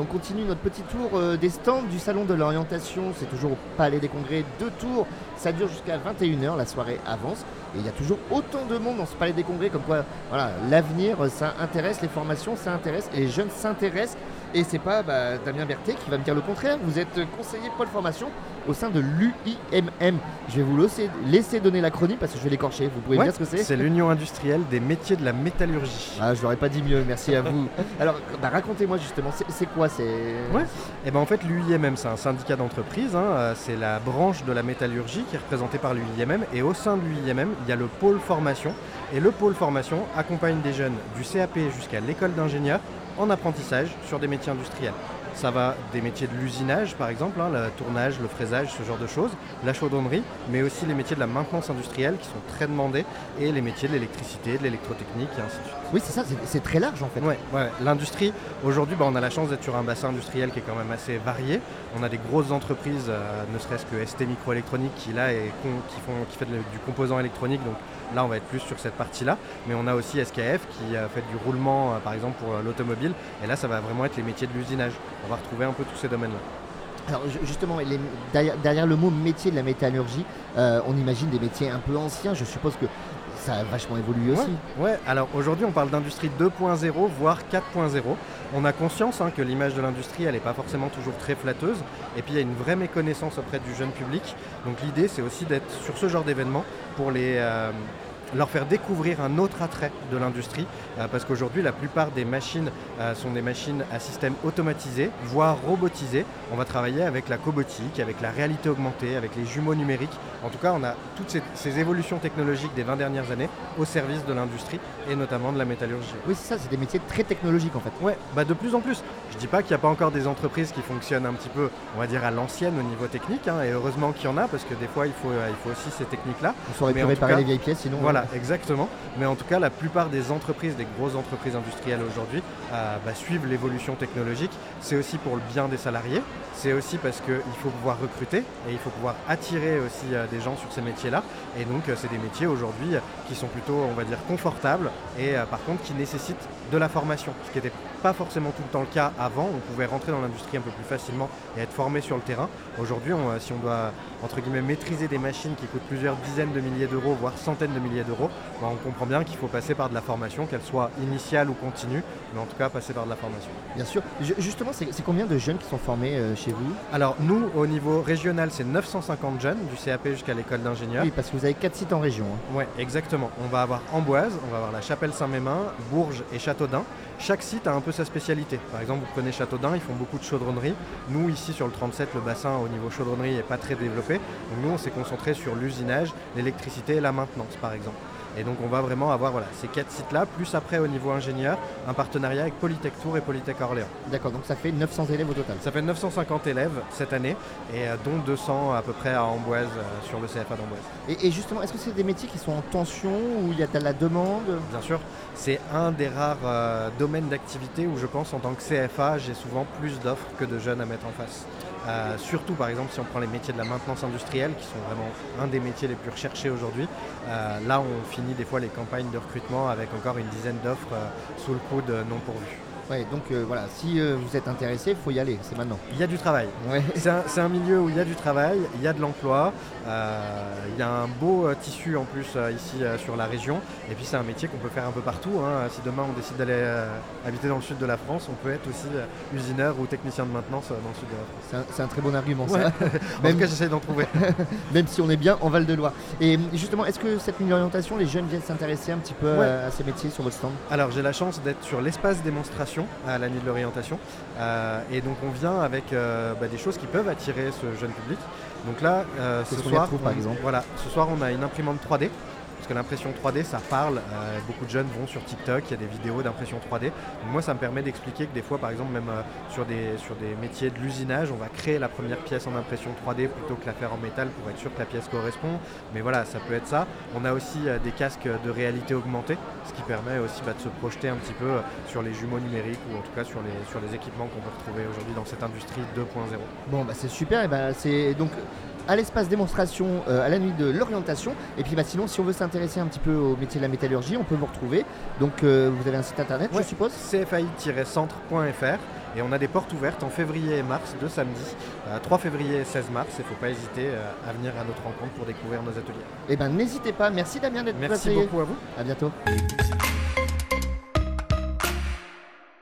on continue notre petit tour euh, des stands du Salon de l'Orientation. C'est toujours au Palais des Congrès, deux tours. Ça dure jusqu'à 21h, la soirée avance. Et il y a toujours autant de monde dans ce Palais des Congrès, comme quoi voilà, l'avenir, ça intéresse, les formations, ça intéresse, et les jeunes s'intéressent. Et c'est pas bah, Damien Berthet qui va me dire le contraire. Vous êtes conseiller pôle formation au sein de l'UIMM. Je vais vous laisser, laisser donner l'acronyme parce que je vais l'écorcher. Vous pouvez me Ouais, dire ce que c'est C'est l'Union industrielle des métiers de la métallurgie. Ah, je l'aurais pas dit mieux, merci à vous. Alors, bah, racontez-moi justement, c'est quoi c'est... Ouais. Et ben en fait l'UIMM c'est un syndicat d'entreprise, hein, euh, c'est la branche de la métallurgie qui est représentée par l'UIMM et au sein de l'UIMM il y a le pôle formation et le pôle formation accompagne des jeunes du CAP jusqu'à l'école d'ingénieur en apprentissage sur des métiers industriels. Ça va des métiers de l'usinage par exemple, hein, le tournage, le fraisage, ce genre de choses, la chaudronnerie, mais aussi les métiers de la maintenance industrielle qui sont très demandés et les métiers de l'électricité, de l'électrotechnique et ainsi de suite. Oui, c'est ça, c'est- très large en fait. Ouais, ouais. L'industrie, aujourd'hui, bah, on a la chance d'être sur un bassin industriel qui est quand même assez varié. On a des grosses entreprises, euh, ne serait-ce que ST Microélectronique qui là est con- qui, font, qui fait de- du composant électronique. Donc là, on va être plus sur cette partie-là. Mais on a aussi SKF qui euh, fait du roulement, euh, par exemple, pour l'automobile. Et là, ça va vraiment être les métiers de l'usinage. On va retrouver un peu tous ces domaines-là. Alors ju- justement, les- derrière, derrière le mot métier de la métallurgie, euh, on imagine des métiers un peu anciens. Je suppose que ça a vachement évolué aussi. Ouais, alors aujourd'hui on parle d'industrie 2.0, voire 4.0. On a conscience hein, que l'image de l'industrie, elle n'est pas forcément toujours très flatteuse. Et puis il y a une vraie méconnaissance auprès du jeune public. Donc l'idée, c'est aussi d'être sur ce genre d'événement pour les, euh, leur faire découvrir un autre attrait de l'industrie. euh, parce qu'aujourd'hui, la plupart des machines euh, sont des machines à système automatisé, voire robotisé. On va travailler avec la cobotique, avec la réalité augmentée, avec les jumeaux numériques. En tout cas, on a toutes ces, ces évolutions technologiques des 20 dernières années au service de l'industrie et notamment de la métallurgie. Oui, c'est ça, c'est des métiers très technologiques en fait. Ouais, bah de plus en plus. Je dis pas qu'il n'y a pas encore des entreprises qui fonctionnent un petit peu, on va dire, à l'ancienne au niveau technique, hein, et heureusement qu'il y en a, parce que des fois, il faut, euh, il faut aussi ces techniques-là. On saurait plus réparer cas- les vieilles pièces, sinon. Voilà, exactement. Mais en tout cas, la plupart des entreprises, des grosses entreprises industrielles aujourd'hui, euh, bah, suivent l'évolution technologique. C'est aussi pour le bien des salariés. C'est aussi parce qu'il faut pouvoir recruter et il faut pouvoir attirer aussi euh, des gens sur ces métiers-là. Et donc, euh, c'est des métiers aujourd'hui qui sont plutôt, on va dire, confortables et par contre qui nécessitent de la formation. Ce qui n'était pas forcément tout le temps le cas avant. On pouvait rentrer dans l'industrie un peu plus facilement et être formé sur le terrain. Aujourd'hui, si on doit, entre guillemets, maîtriser des machines qui coûtent plusieurs dizaines de milliers d'euros, voire centaines de milliers d'euros, bah, on comprend bien qu'il faut passer par de la formation, qu'elle soit initiale ou continue, mais en tout cas passer par de la formation. Bien sûr. Ju- justement, c'est combien de jeunes qui sont formés euh, chez vous? Alors nous, au niveau régional, c'est 950 jeunes, du CAP jusqu'à l'école d'ingénieur. Oui, parce que vous avez quatre sites en région. hein. Ouais, exactement. On va avoir Amboise, on va avoir la Chapelle Saint-Mémin, Bourges et Châteaudun. Chaque site a un peu sa spécialité. Par exemple, vous prenez Châteaudun, ils font beaucoup de chaudronnerie. Nous, ici sur le 37, le bassin au niveau chaudronnerie n'est pas très développé. Donc nous, on s'est concentré sur l'usinage, l'électricité et la maintenance, par exemple. Et donc on va vraiment avoir voilà, ces quatre sites-là, plus après au niveau ingénieur, un partenariat avec Polytech Tours et Polytech Orléans. D'accord, donc ça fait 900 élèves au total. Ça fait 950 élèves cette année, et euh, dont 200 à peu près à Amboise, euh, sur le CFA d'Amboise. Et, et justement, est-ce que c'est des métiers qui sont en tension, où il y a de la demande? Bien sûr, c'est un des rares euh, domaines d'activité où je pense en tant que CFA, j'ai souvent plus d'offres que de jeunes à mettre en face. Euh, surtout par exemple si on prend les métiers de la maintenance industrielle, qui sont vraiment un des métiers les plus recherchés aujourd'hui. Euh, là on finit des fois les campagnes de recrutement avec encore une dizaine d'offres euh, sous le coude non pourvues. Ouais, donc euh, voilà, si euh, vous êtes intéressé, il faut y aller, c'est maintenant. Il y a du travail. Ouais. C'est un, milieu où il y a du travail, il y a de l'emploi, euh, il y a un beau tissu en plus ici sur la région. Et puis c'est un métier qu'on peut faire un peu partout. hein. Si demain on décide d'aller habiter dans le sud de la France, on peut être aussi usineur ou technicien de maintenance dans le sud de la France. C'est un, très bon argument Ouais. ça, En Même- tout cas, j'essaie d'en trouver. même si on est bien en Val-de-Loire. Et justement, est-ce que cette mini orientation, les jeunes viennent s'intéresser un petit peu à ces métiers sur votre stand? Alors j'ai la chance d'être sur l'espace démonstration à la nuit de l'orientation. Euh, et donc on vient avec euh, bah, des choses qui peuvent attirer ce jeune public. Donc là, euh, ce soir, par on- exemple? Voilà, ce soir on a une imprimante 3D. Parce que l'impression 3D, ça parle. euh, beaucoup de jeunes vont sur TikTok, il y a des vidéos d'impression 3D. Donc moi, ça me permet d'expliquer que des fois, par exemple, même euh, sur, des, sur des métiers de l'usinage, on va créer la première pièce en impression 3D plutôt que la faire en métal pour être sûr que la pièce correspond. Mais voilà, ça peut être ça. On a aussi euh, des casques de réalité augmentée, ce qui permet aussi bah, de se projeter un petit peu sur les jumeaux numériques ou en tout cas sur les, sur les équipements qu'on peut retrouver aujourd'hui dans cette industrie 2.0. Bon, bah c'est super. Et bah, c'est donc à l'espace démonstration à la nuit de l'orientation. Et puis bah, sinon, si on veut s'intéresser un petit peu au métier de la métallurgie, on peut vous retrouver. Donc euh, vous avez un site internet, Ouais. je suppose cfi-centre.fr et on a des portes ouvertes en février et mars, deux samedis, euh, 3 février et 16 mars. Il ne faut pas hésiter euh, à venir à notre rencontre pour découvrir nos ateliers. Eh ben n'hésitez pas. Merci Damien d'être Merci passé. beaucoup à vous. À bientôt.